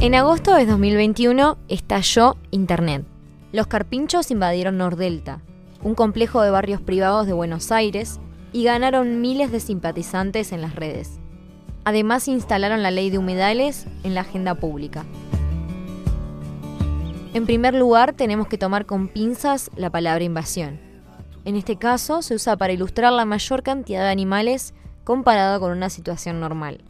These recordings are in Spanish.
En agosto de 2021 estalló Internet. Los carpinchos invadieron Nordelta, un complejo de barrios privados de Buenos Aires, y ganaron miles de simpatizantes en las redes. Además instalaron la ley de humedales en la agenda pública. En primer lugar, tenemos que tomar con pinzas la palabra invasión. En este caso, se usa para ilustrar la mayor cantidad de animales comparado con una situación normal.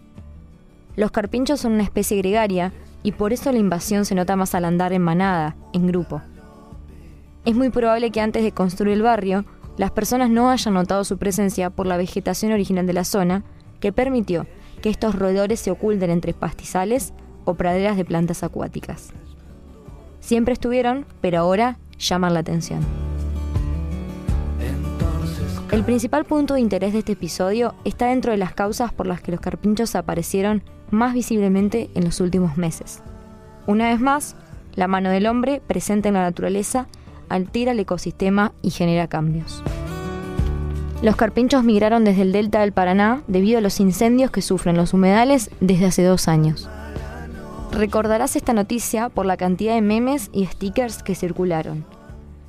Los carpinchos son una especie gregaria y por eso la invasión se nota más al andar en manada, en grupo. Es muy probable que antes de construir el barrio, las personas no hayan notado su presencia por la vegetación original de la zona, que permitió que estos roedores se oculten entre pastizales o praderas de plantas acuáticas. Siempre estuvieron, pero ahora llaman la atención. El principal punto de interés de este episodio está dentro de las causas por las que los carpinchos aparecieron más visiblemente en los últimos meses. Una vez más, la mano del hombre presente en la naturaleza altera el ecosistema y genera cambios. Los carpinchos migraron desde el delta del Paraná debido a los incendios que sufren los humedales desde hace dos años. Recordarás esta noticia por la cantidad de memes y stickers que circularon.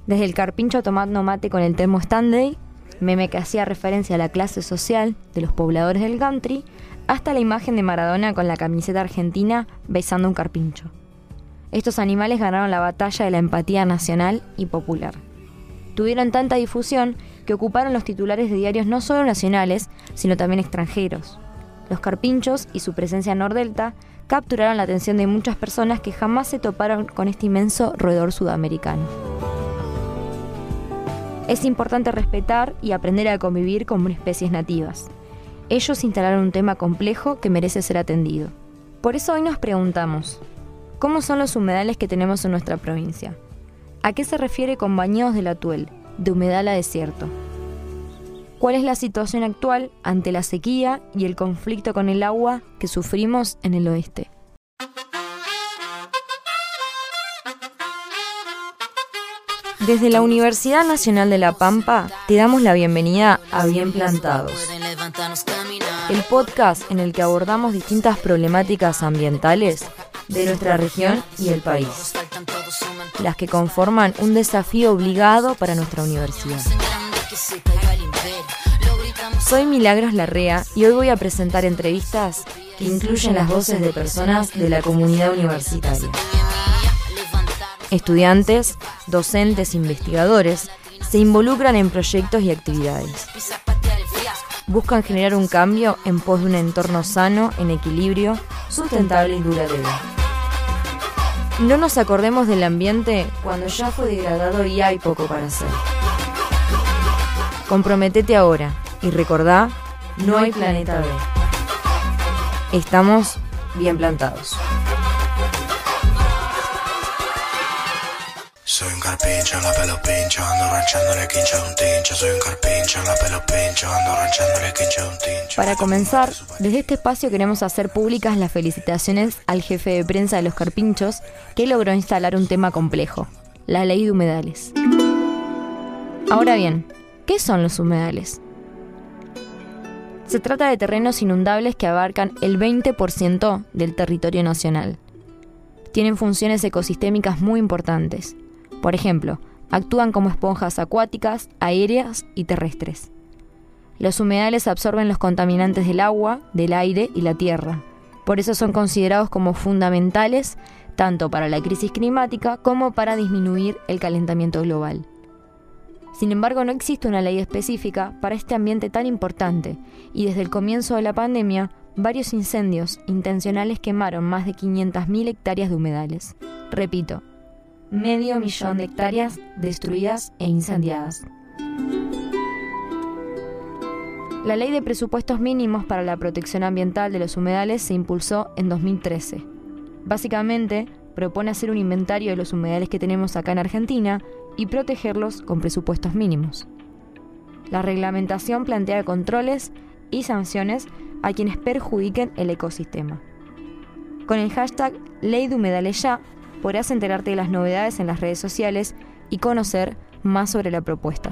Desde el carpincho tomando mate con el termo Stanley, meme que hacía referencia a la clase social de los pobladores del country, hasta la imagen de Maradona con la camiseta argentina besando un carpincho. Estos animales ganaron la batalla de la empatía nacional y popular. Tuvieron tanta difusión que ocuparon los titulares de diarios no solo nacionales, sino también extranjeros. Los carpinchos y su presencia en Nordelta capturaron la atención de muchas personas que jamás se toparon con este inmenso roedor sudamericano. Es importante respetar y aprender a convivir con especies nativas. Ellos instalaron un tema complejo que merece ser atendido. Por eso hoy nos preguntamos, ¿cómo son los humedales que tenemos en nuestra provincia? ¿A qué se refiere con bañados del atuel, de humedal a desierto? ¿Cuál es la situación actual ante la sequía y el conflicto con el agua que sufrimos en el oeste? Desde la Universidad Nacional de La Pampa te damos la bienvenida a Bien Plantados, el podcast en el que abordamos distintas problemáticas ambientales de nuestra región y el país, las que conforman un desafío obligado para nuestra universidad. Soy Milagros Larrea y hoy voy a presentar entrevistas que incluyen las voces de personas de la comunidad universitaria. Estudiantes, docentes, investigadores se involucran en proyectos y actividades. Buscan generar un cambio en pos de un entorno sano, en equilibrio, sustentable y duradero. No nos acordemos del ambiente cuando ya fue degradado y hay poco para hacer. Comprometete ahora y recordá, no hay planeta B. Estamos bien plantados. Para comenzar, desde este espacio queremos hacer públicas las felicitaciones al jefe de prensa de los carpinchos que logró instalar un tema complejo, la ley de humedales. Ahora bien, ¿qué son los humedales? Se trata de terrenos inundables que abarcan el 20% del territorio nacional. Tienen funciones ecosistémicas muy importantes por ejemplo, actúan como esponjas acuáticas, aéreas y terrestres. Los humedales absorben los contaminantes del agua, del aire y la tierra. Por eso son considerados como fundamentales tanto para la crisis climática como para disminuir el calentamiento global. Sin embargo, no existe una ley específica para este ambiente tan importante y desde el comienzo de la pandemia, varios incendios intencionales quemaron más de 500.000 hectáreas de humedales. Repito, medio millón de hectáreas destruidas e incendiadas. La ley de presupuestos mínimos para la protección ambiental de los humedales se impulsó en 2013. Básicamente, propone hacer un inventario de los humedales que tenemos acá en Argentina y protegerlos con presupuestos mínimos. La reglamentación plantea controles y sanciones a quienes perjudiquen el ecosistema. Con el hashtag Ley de Humedales Ya podrás enterarte de las novedades en las redes sociales y conocer más sobre la propuesta.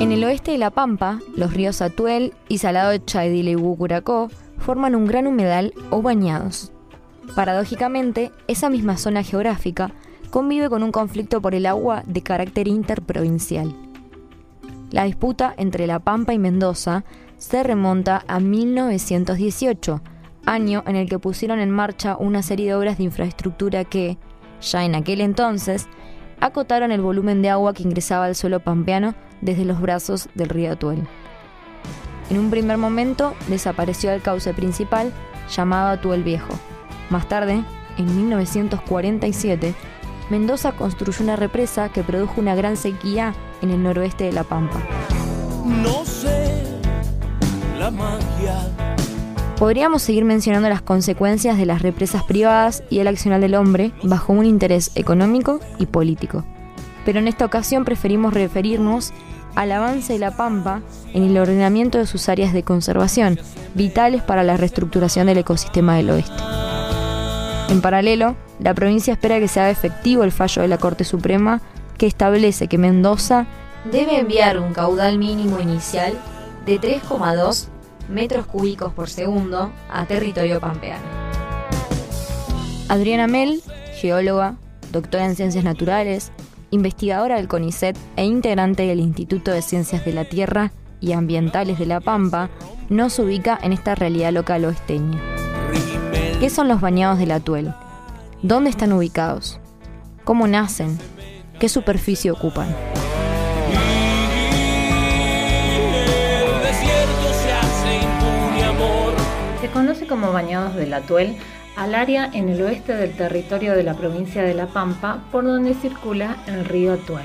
En el oeste de La Pampa, los ríos Atuel y Salado de y Bucuracó forman un gran humedal o bañados. Paradójicamente, esa misma zona geográfica convive con un conflicto por el agua de carácter interprovincial. La disputa entre La Pampa y Mendoza se remonta a 1918, año en el que pusieron en marcha una serie de obras de infraestructura que, ya en aquel entonces, acotaron el volumen de agua que ingresaba al suelo pampeano desde los brazos del río Atuel. En un primer momento desapareció el cauce principal llamado Atuel Viejo. Más tarde, en 1947, Mendoza construyó una represa que produjo una gran sequía en el noroeste de La Pampa. No sé la magia. Podríamos seguir mencionando las consecuencias de las represas privadas y el accionar del hombre bajo un interés económico y político. Pero en esta ocasión preferimos referirnos al avance de la Pampa en el ordenamiento de sus áreas de conservación, vitales para la reestructuración del ecosistema del oeste. En paralelo, la provincia espera que se haga efectivo el fallo de la Corte Suprema que establece que Mendoza debe enviar un caudal mínimo inicial de 3,2 metros cúbicos por segundo a territorio pampeano. Adriana Mel, geóloga, doctora en ciencias naturales, investigadora del CONICET e integrante del Instituto de Ciencias de la Tierra y Ambientales de La Pampa, nos ubica en esta realidad local oesteña. ¿Qué son los bañados del Atuel? ¿Dónde están ubicados? ¿Cómo nacen? ¿Qué superficie ocupan? Conoce como Bañados del Atuel al área en el oeste del territorio de la provincia de La Pampa por donde circula el río Atuel.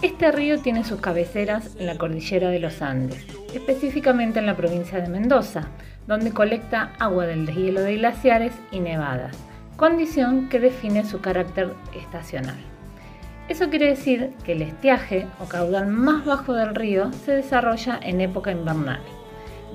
Este río tiene sus cabeceras en la cordillera de los Andes, específicamente en la provincia de Mendoza, donde colecta agua del deshielo de glaciares y nevadas, condición que define su carácter estacional. Eso quiere decir que el estiaje o caudal más bajo del río se desarrolla en época invernal.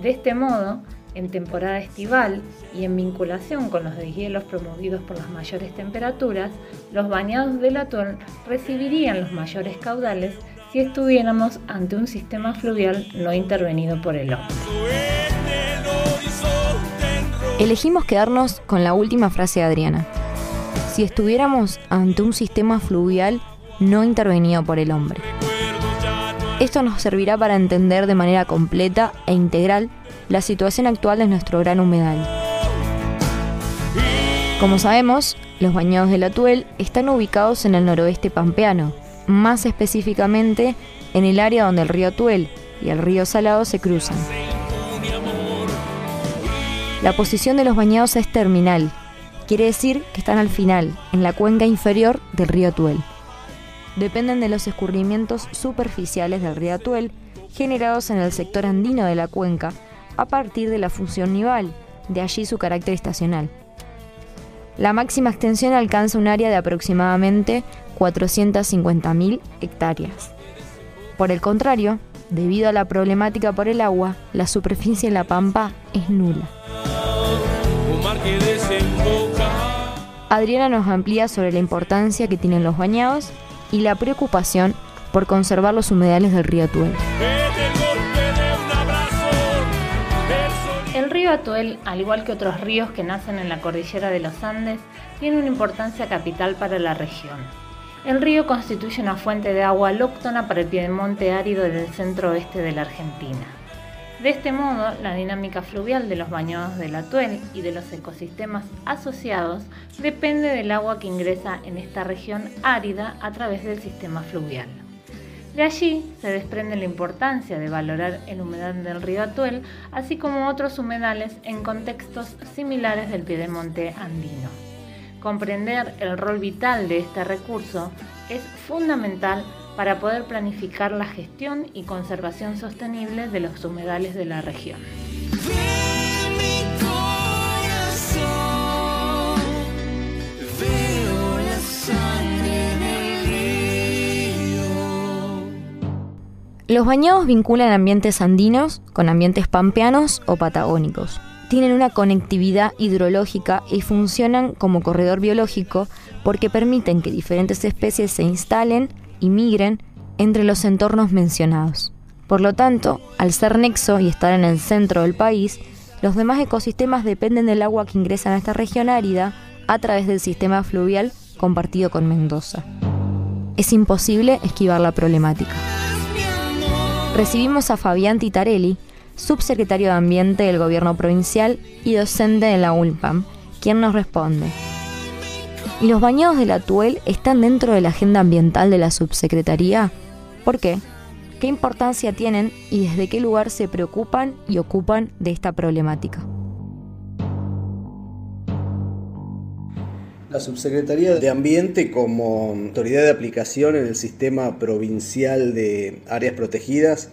De este modo, en temporada estival y en vinculación con los deshielos promovidos por las mayores temperaturas, los bañados del atol recibirían los mayores caudales si estuviéramos ante un sistema fluvial no intervenido por el hombre. Elegimos quedarnos con la última frase de Adriana. Si estuviéramos ante un sistema fluvial no intervenido por el hombre. Esto nos servirá para entender de manera completa e integral la situación actual de nuestro gran humedal. Como sabemos, los bañados del Atuel están ubicados en el noroeste pampeano, más específicamente en el área donde el río Atuel y el río Salado se cruzan. La posición de los bañados es terminal, quiere decir que están al final, en la cuenca inferior del río Atuel. Dependen de los escurrimientos superficiales del río Atuel generados en el sector andino de la cuenca a partir de la función nival, de allí su carácter estacional. La máxima extensión alcanza un área de aproximadamente 450.000 hectáreas. Por el contrario, debido a la problemática por el agua, la superficie en la pampa es nula. Adriana nos amplía sobre la importancia que tienen los bañados y la preocupación por conservar los humedales del río Tuel. Río Atuel, al igual que otros ríos que nacen en la cordillera de los Andes, tiene una importancia capital para la región. El río constituye una fuente de agua alóctona para el piedemonte árido del centro-oeste de la Argentina. De este modo, la dinámica fluvial de los bañados del Atuel y de los ecosistemas asociados depende del agua que ingresa en esta región árida a través del sistema fluvial. De allí se desprende la importancia de valorar el humedal del río Atuel, así como otros humedales en contextos similares del piedemonte andino. Comprender el rol vital de este recurso es fundamental para poder planificar la gestión y conservación sostenible de los humedales de la región. Los bañados vinculan ambientes andinos con ambientes pampeanos o patagónicos. Tienen una conectividad hidrológica y funcionan como corredor biológico porque permiten que diferentes especies se instalen y migren entre los entornos mencionados. Por lo tanto, al ser nexo y estar en el centro del país, Los demás ecosistemas dependen del agua que ingresa en esta región árida a través del sistema fluvial compartido con Mendoza. Es imposible esquivar la problemática. Recibimos a Fabián Titarelli, subsecretario de Ambiente del Gobierno Provincial y docente de la ULPAM, quien nos responde. ¿Y los bañados de la Tuel están dentro de la agenda ambiental de la subsecretaría? ¿Por qué? ¿Qué importancia tienen y desde qué lugar se preocupan y ocupan de esta problemática? La Subsecretaría de Ambiente como autoridad de aplicación en el sistema provincial de áreas protegidas,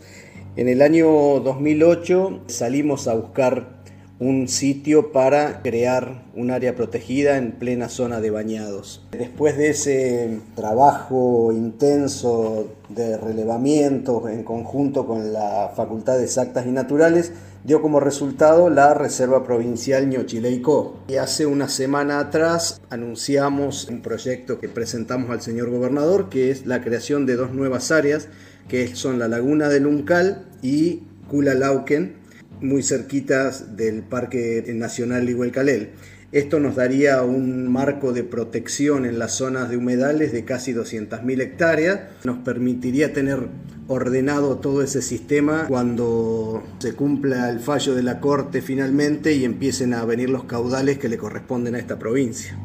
en el año 2008 salimos a buscar un sitio para crear un área protegida en plena zona de bañados. Después de ese trabajo intenso de relevamiento en conjunto con la Facultad de Exactas y Naturales, dio como resultado la Reserva Provincial Ñochileico. Y hace una semana atrás anunciamos un proyecto que presentamos al señor gobernador, que es la creación de dos nuevas áreas, que son la Laguna del Uncal y Culalauquen, muy cerquitas del Parque Nacional Iguelcalel. Esto nos daría un marco de protección en las zonas de humedales de casi 200.000 hectáreas. Nos permitiría tener ordenado todo ese sistema cuando se cumpla el fallo de la Corte finalmente y empiecen a venir los caudales que le corresponden a esta provincia.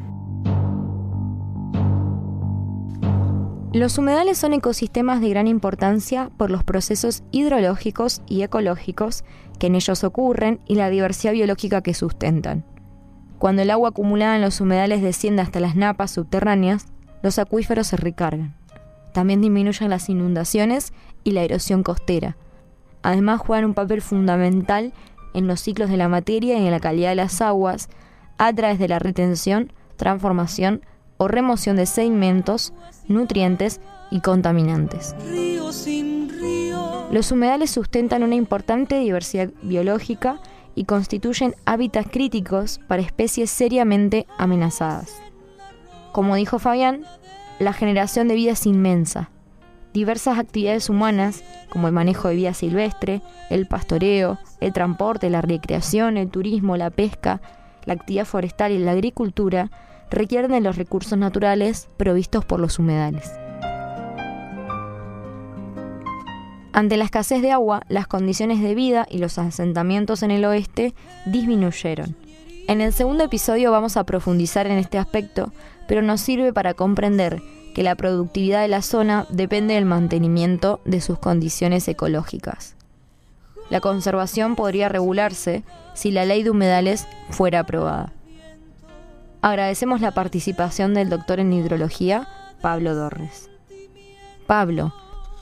Los humedales son ecosistemas de gran importancia por los procesos hidrológicos y ecológicos que en ellos ocurren y la diversidad biológica que sustentan. Cuando el agua acumulada en los humedales desciende hasta las napas subterráneas, los acuíferos se recargan. También disminuyen las inundaciones y la erosión costera. Además juegan un papel fundamental en los ciclos de la materia y en la calidad de las aguas a través de la retención, transformación o remoción de sedimentos, nutrientes y contaminantes. Los humedales sustentan una importante diversidad biológica y constituyen hábitats críticos para especies seriamente amenazadas. Como dijo Fabián, la generación de vida es inmensa. Diversas actividades humanas, como el manejo de vida silvestre, el pastoreo, el transporte, la recreación, el turismo, la pesca, la actividad forestal y la agricultura, requieren de los recursos naturales provistos por los humedales. Ante la escasez de agua, las condiciones de vida y los asentamientos en el oeste disminuyeron. En el segundo episodio vamos a profundizar en este aspecto, pero nos sirve para comprender que la productividad de la zona depende del mantenimiento de sus condiciones ecológicas. La conservación podría regularse si la ley de humedales fuera aprobada. Agradecemos la participación del doctor en hidrología, Pablo Dorres. Pablo,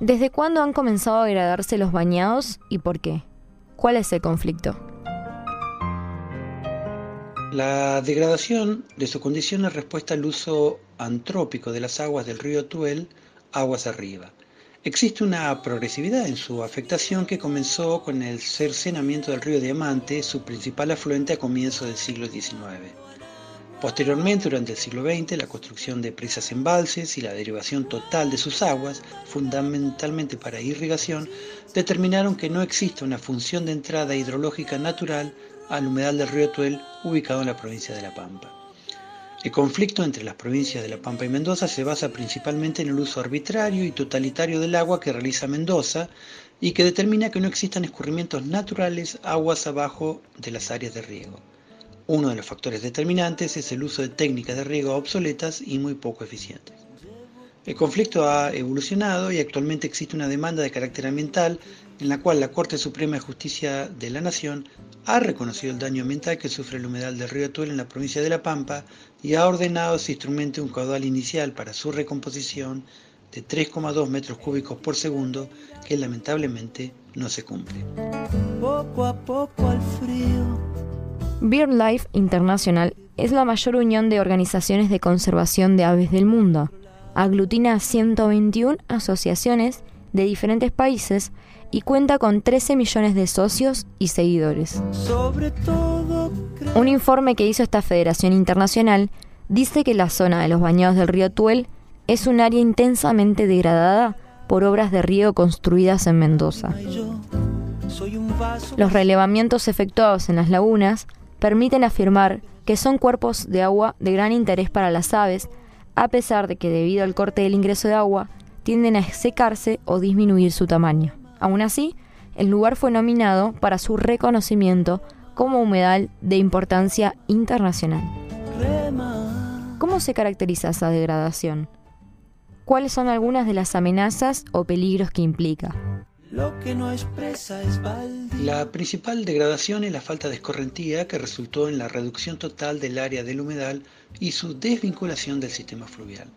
¿Desde cuándo han comenzado a degradarse los bañados y por qué? ¿Cuál es el conflicto? La degradación de su condición es respuesta al uso antrópico de las aguas del río Tuel aguas arriba. Existe una progresividad en su afectación que comenzó con el cercenamiento del río Diamante, su principal afluente a comienzos del siglo XIX. Posteriormente, durante el siglo XX, la construcción de presas embalses y la derivación total de sus aguas, fundamentalmente para irrigación, determinaron que no existe una función de entrada hidrológica natural al humedal del río Tuel ubicado en la provincia de La Pampa. El conflicto entre las provincias de La Pampa y Mendoza se basa principalmente en el uso arbitrario y totalitario del agua que realiza Mendoza y que determina que no existan escurrimientos naturales aguas abajo de las áreas de riego. Uno de los factores determinantes es el uso de técnicas de riego obsoletas y muy poco eficientes. El conflicto ha evolucionado y actualmente existe una demanda de carácter ambiental en la cual la Corte Suprema de Justicia de la Nación ha reconocido el daño ambiental que sufre el humedal del río Tuel en la provincia de La Pampa y ha ordenado se instrumente un caudal inicial para su recomposición de 3,2 metros cúbicos por segundo que lamentablemente no se cumple. Poco a poco al frío BirdLife International es la mayor unión de organizaciones de conservación de aves del mundo. Aglutina 121 asociaciones de diferentes países y cuenta con 13 millones de socios y seguidores. Un informe que hizo esta federación internacional dice que la zona de los bañados del río Tuel es un área intensamente degradada por obras de riego construidas en Mendoza. Los relevamientos efectuados en las lagunas permiten afirmar que son cuerpos de agua de gran interés para las aves, a pesar de que debido al corte del ingreso de agua tienden a secarse o disminuir su tamaño. Aún así, el lugar fue nominado para su reconocimiento como humedal de importancia internacional. ¿Cómo se caracteriza esa degradación? ¿Cuáles son algunas de las amenazas o peligros que implica? La principal degradación es la falta de escorrentía que resultó en la reducción total del área del humedal y su desvinculación del sistema fluvial.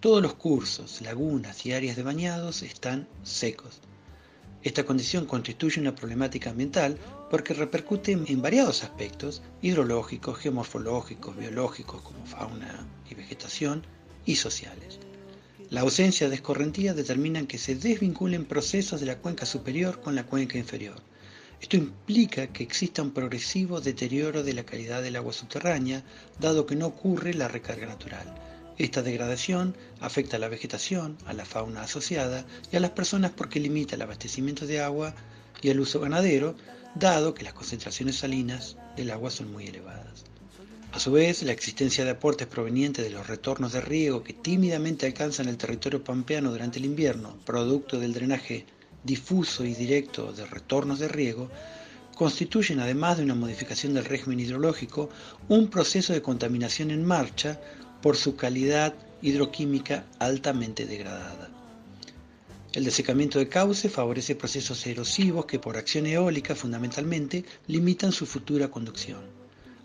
Todos los cursos, lagunas y áreas de bañados están secos. Esta condición constituye una problemática ambiental porque repercute en variados aspectos hidrológicos, geomorfológicos, biológicos como fauna y vegetación y sociales. La ausencia de escorrentía determina que se desvinculen procesos de la cuenca superior con la cuenca inferior. Esto implica que exista un progresivo deterioro de la calidad del agua subterránea, dado que no ocurre la recarga natural. Esta degradación afecta a la vegetación, a la fauna asociada y a las personas porque limita el abastecimiento de agua y el uso ganadero, dado que las concentraciones salinas del agua son muy elevadas. A su vez, la existencia de aportes provenientes de los retornos de riego que tímidamente alcanzan el territorio pampeano durante el invierno, producto del drenaje difuso y directo de retornos de riego, constituyen, además de una modificación del régimen hidrológico, un proceso de contaminación en marcha por su calidad hidroquímica altamente degradada. El desecamiento de cauce favorece procesos erosivos que por acción eólica fundamentalmente limitan su futura conducción.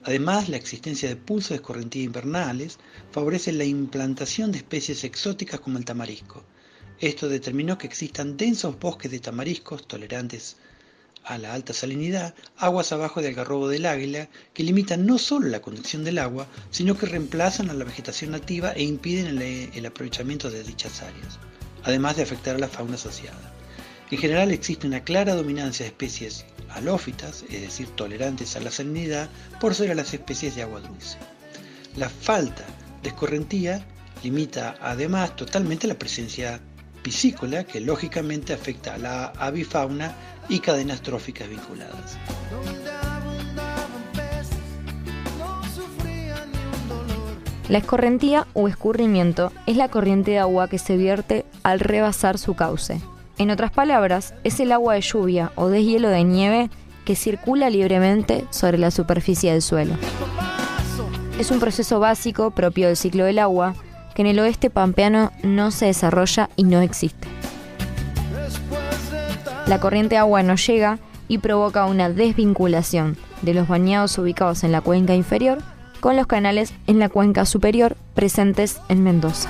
Además, la existencia de pulsos de escorrentía invernales favorece la implantación de especies exóticas como el tamarisco. Esto determinó que existan densos bosques de tamariscos tolerantes a la alta salinidad, aguas abajo del algarrobo del águila, que limitan no solo la conducción del agua, sino que reemplazan a la vegetación nativa e impiden el, el aprovechamiento de dichas áreas, además de afectar a la fauna asociada. En general existe una clara dominancia de especies halófitas, es decir, tolerantes a la salinidad, por sobre las especies de agua dulce. La falta de escorrentía limita además totalmente la presencia piscícola que lógicamente afecta a la avifauna y cadenas tróficas vinculadas. La escorrentía o escurrimiento es la corriente de agua que se vierte al rebasar su cauce. En otras palabras, es el agua de lluvia o deshielo de nieve que circula libremente sobre la superficie del suelo. Es un proceso básico propio del ciclo del agua que en el oeste pampeano no se desarrolla y no existe. La corriente de agua no llega y provoca una desvinculación de los bañados ubicados en la cuenca inferior con los canales en la cuenca superior presentes en Mendoza.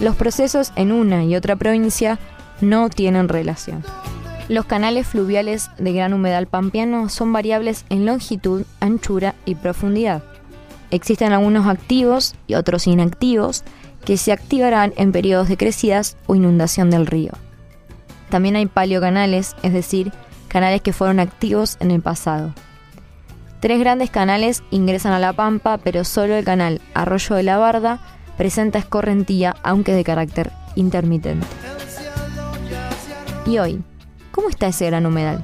Los procesos en una y otra provincia no tienen relación. Los canales fluviales de gran humedal pampeano son variables en longitud, anchura y profundidad. Existen algunos activos y otros inactivos que se activarán en periodos de crecidas o inundación del río. También hay paleocanales, es decir, canales que fueron activos en el pasado. Tres grandes canales ingresan a la pampa, pero solo el canal Arroyo de la Barda presenta escorrentía, aunque de carácter intermitente. Y hoy, ¿cómo está ese gran humedal?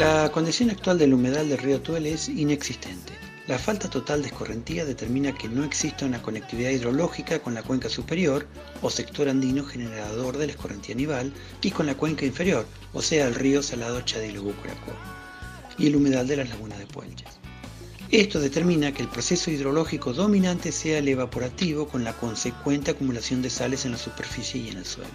La condición actual del humedal del río Tuel es inexistente. La falta total de escorrentía determina que no existe una conectividad hidrológica con la cuenca superior o sector andino generador de la escorrentía nival y con la cuenca inferior, o sea el río Salado chadilo y el humedal de las lagunas de Puelches. Esto determina que el proceso hidrológico dominante sea el evaporativo con la consecuente acumulación de sales en la superficie y en el suelo.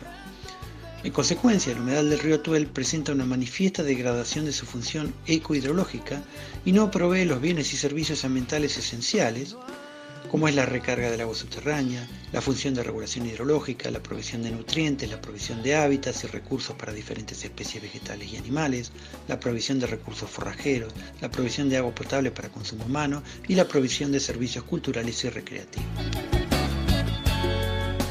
En consecuencia, el humedal del río Tuel presenta una manifiesta degradación de su función ecohidrológica y no provee los bienes y servicios ambientales esenciales, como es la recarga del agua subterránea, la función de regulación hidrológica, la provisión de nutrientes, la provisión de hábitats y recursos para diferentes especies vegetales y animales, la provisión de recursos forrajeros, la provisión de agua potable para consumo humano y la provisión de servicios culturales y recreativos.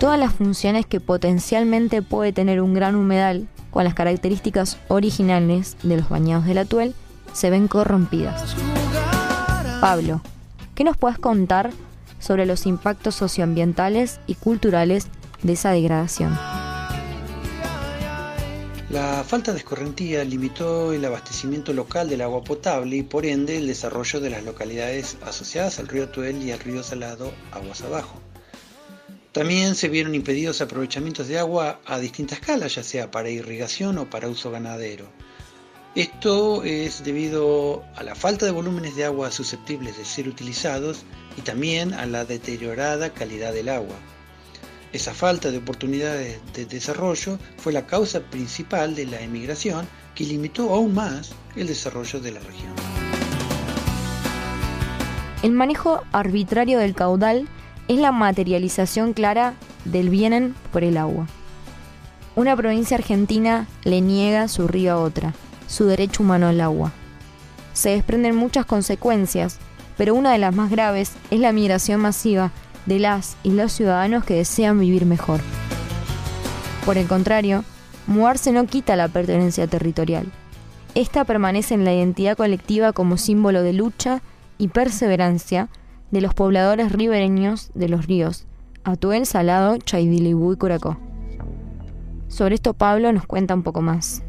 Todas las funciones que potencialmente puede tener un gran humedal con las características originales de los bañados de la Tuel se ven corrompidas. Pablo, ¿qué nos puedes contar sobre los impactos socioambientales y culturales de esa degradación. La falta de escorrentía limitó el abastecimiento local del agua potable y por ende el desarrollo de las localidades asociadas al río Tuel y al río Salado aguas abajo. También se vieron impedidos aprovechamientos de agua a distintas escalas, ya sea para irrigación o para uso ganadero. Esto es debido a la falta de volúmenes de agua susceptibles de ser utilizados y también a la deteriorada calidad del agua. Esa falta de oportunidades de desarrollo fue la causa principal de la emigración que limitó aún más el desarrollo de la región. El manejo arbitrario del caudal es la materialización clara del vienen por el agua. Una provincia argentina le niega su río a otra, su derecho humano al agua. Se desprenden muchas consecuencias, pero una de las más graves es la migración masiva de las y los ciudadanos que desean vivir mejor. Por el contrario, mudarse no quita la pertenencia territorial. Esta permanece en la identidad colectiva como símbolo de lucha y perseverancia de los pobladores ribereños de los ríos Atuel, Salado, Chaidilibú y Curacó. Sobre esto Pablo nos cuenta un poco más.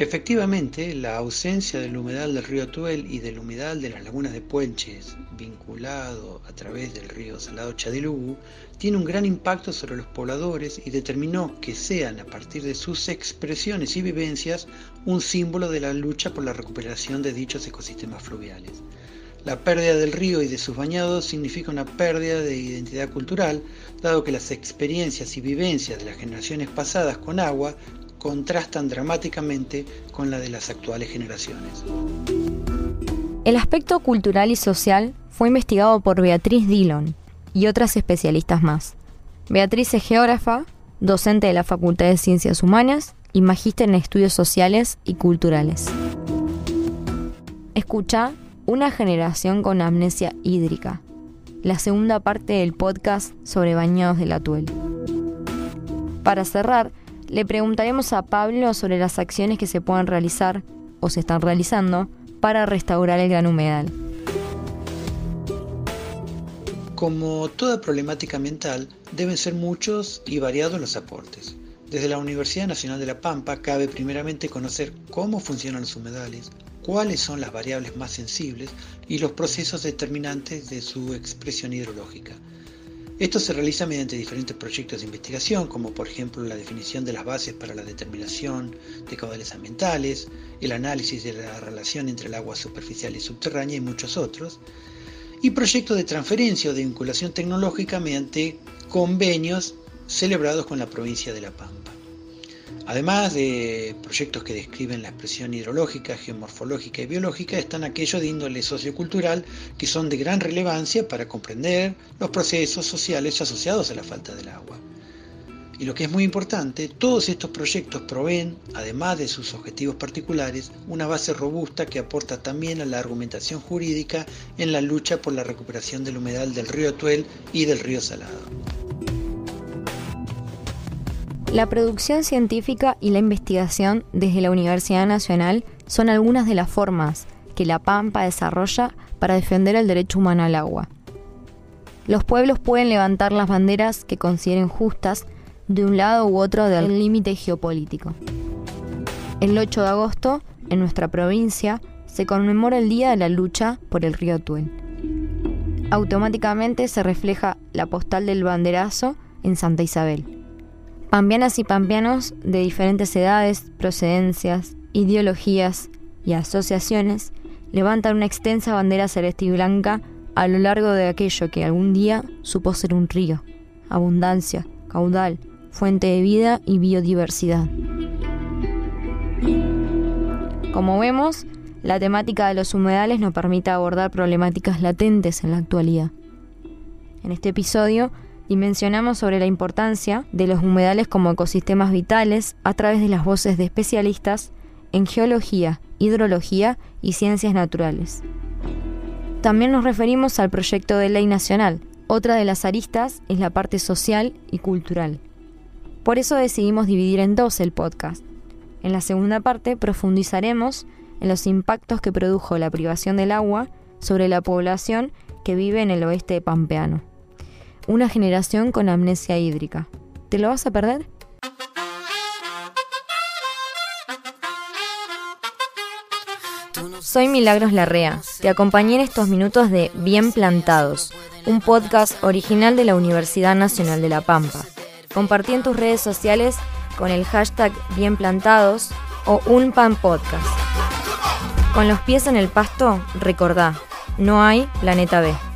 Efectivamente, la ausencia del humedal del río Tuel y del humedal de las lagunas de Puelches, vinculado a través del río Salado Chadilugu, tiene un gran impacto sobre los pobladores y determinó que sean, a partir de sus expresiones y vivencias, un símbolo de la lucha por la recuperación de dichos ecosistemas fluviales. La pérdida del río y de sus bañados significa una pérdida de identidad cultural, dado que las experiencias y vivencias de las generaciones pasadas con agua contrastan dramáticamente con la de las actuales generaciones. El aspecto cultural y social fue investigado por Beatriz Dillon y otras especialistas más. Beatriz es geógrafa, docente de la Facultad de Ciencias Humanas y magíster en estudios sociales y culturales. Escucha Una generación con amnesia hídrica, la segunda parte del podcast sobre bañados del Atuel. Para cerrar, le preguntaremos a Pablo sobre las acciones que se pueden realizar o se están realizando para restaurar el gran humedal. Como toda problemática ambiental, deben ser muchos y variados los aportes. Desde la Universidad Nacional de La Pampa cabe primeramente conocer cómo funcionan los humedales, cuáles son las variables más sensibles y los procesos determinantes de su expresión hidrológica. Esto se realiza mediante diferentes proyectos de investigación, como por ejemplo la definición de las bases para la determinación de caudales ambientales, el análisis de la relación entre el agua superficial y subterránea y muchos otros, y proyectos de transferencia o de vinculación tecnológica mediante convenios celebrados con la provincia de La Pampa. Además de proyectos que describen la expresión hidrológica, geomorfológica y biológica, están aquellos de índole sociocultural que son de gran relevancia para comprender los procesos sociales asociados a la falta del agua. Y lo que es muy importante, todos estos proyectos proveen, además de sus objetivos particulares, una base robusta que aporta también a la argumentación jurídica en la lucha por la recuperación del humedal del río Tuel y del río Salado. La producción científica y la investigación desde la Universidad Nacional son algunas de las formas que la Pampa desarrolla para defender el derecho humano al agua. Los pueblos pueden levantar las banderas que consideren justas de un lado u otro del límite geopolítico. El 8 de agosto, en nuestra provincia, se conmemora el Día de la Lucha por el río Tuel. Automáticamente se refleja la postal del banderazo en Santa Isabel. Pambianas y pambianos de diferentes edades, procedencias, ideologías y asociaciones levantan una extensa bandera celeste y blanca a lo largo de aquello que algún día supo ser un río, abundancia, caudal, fuente de vida y biodiversidad. Como vemos, la temática de los humedales nos permite abordar problemáticas latentes en la actualidad. En este episodio y mencionamos sobre la importancia de los humedales como ecosistemas vitales a través de las voces de especialistas en geología, hidrología y ciencias naturales. También nos referimos al proyecto de ley nacional. Otra de las aristas es la parte social y cultural. Por eso decidimos dividir en dos el podcast. En la segunda parte profundizaremos en los impactos que produjo la privación del agua sobre la población que vive en el oeste pampeano una generación con amnesia hídrica. ¿Te lo vas a perder? Soy Milagros Larrea. Te acompañé en estos minutos de Bien Plantados, un podcast original de la Universidad Nacional de La Pampa. Compartí en tus redes sociales con el hashtag Bien Plantados o Un Pan Podcast. Con los pies en el pasto, recordá, no hay planeta B.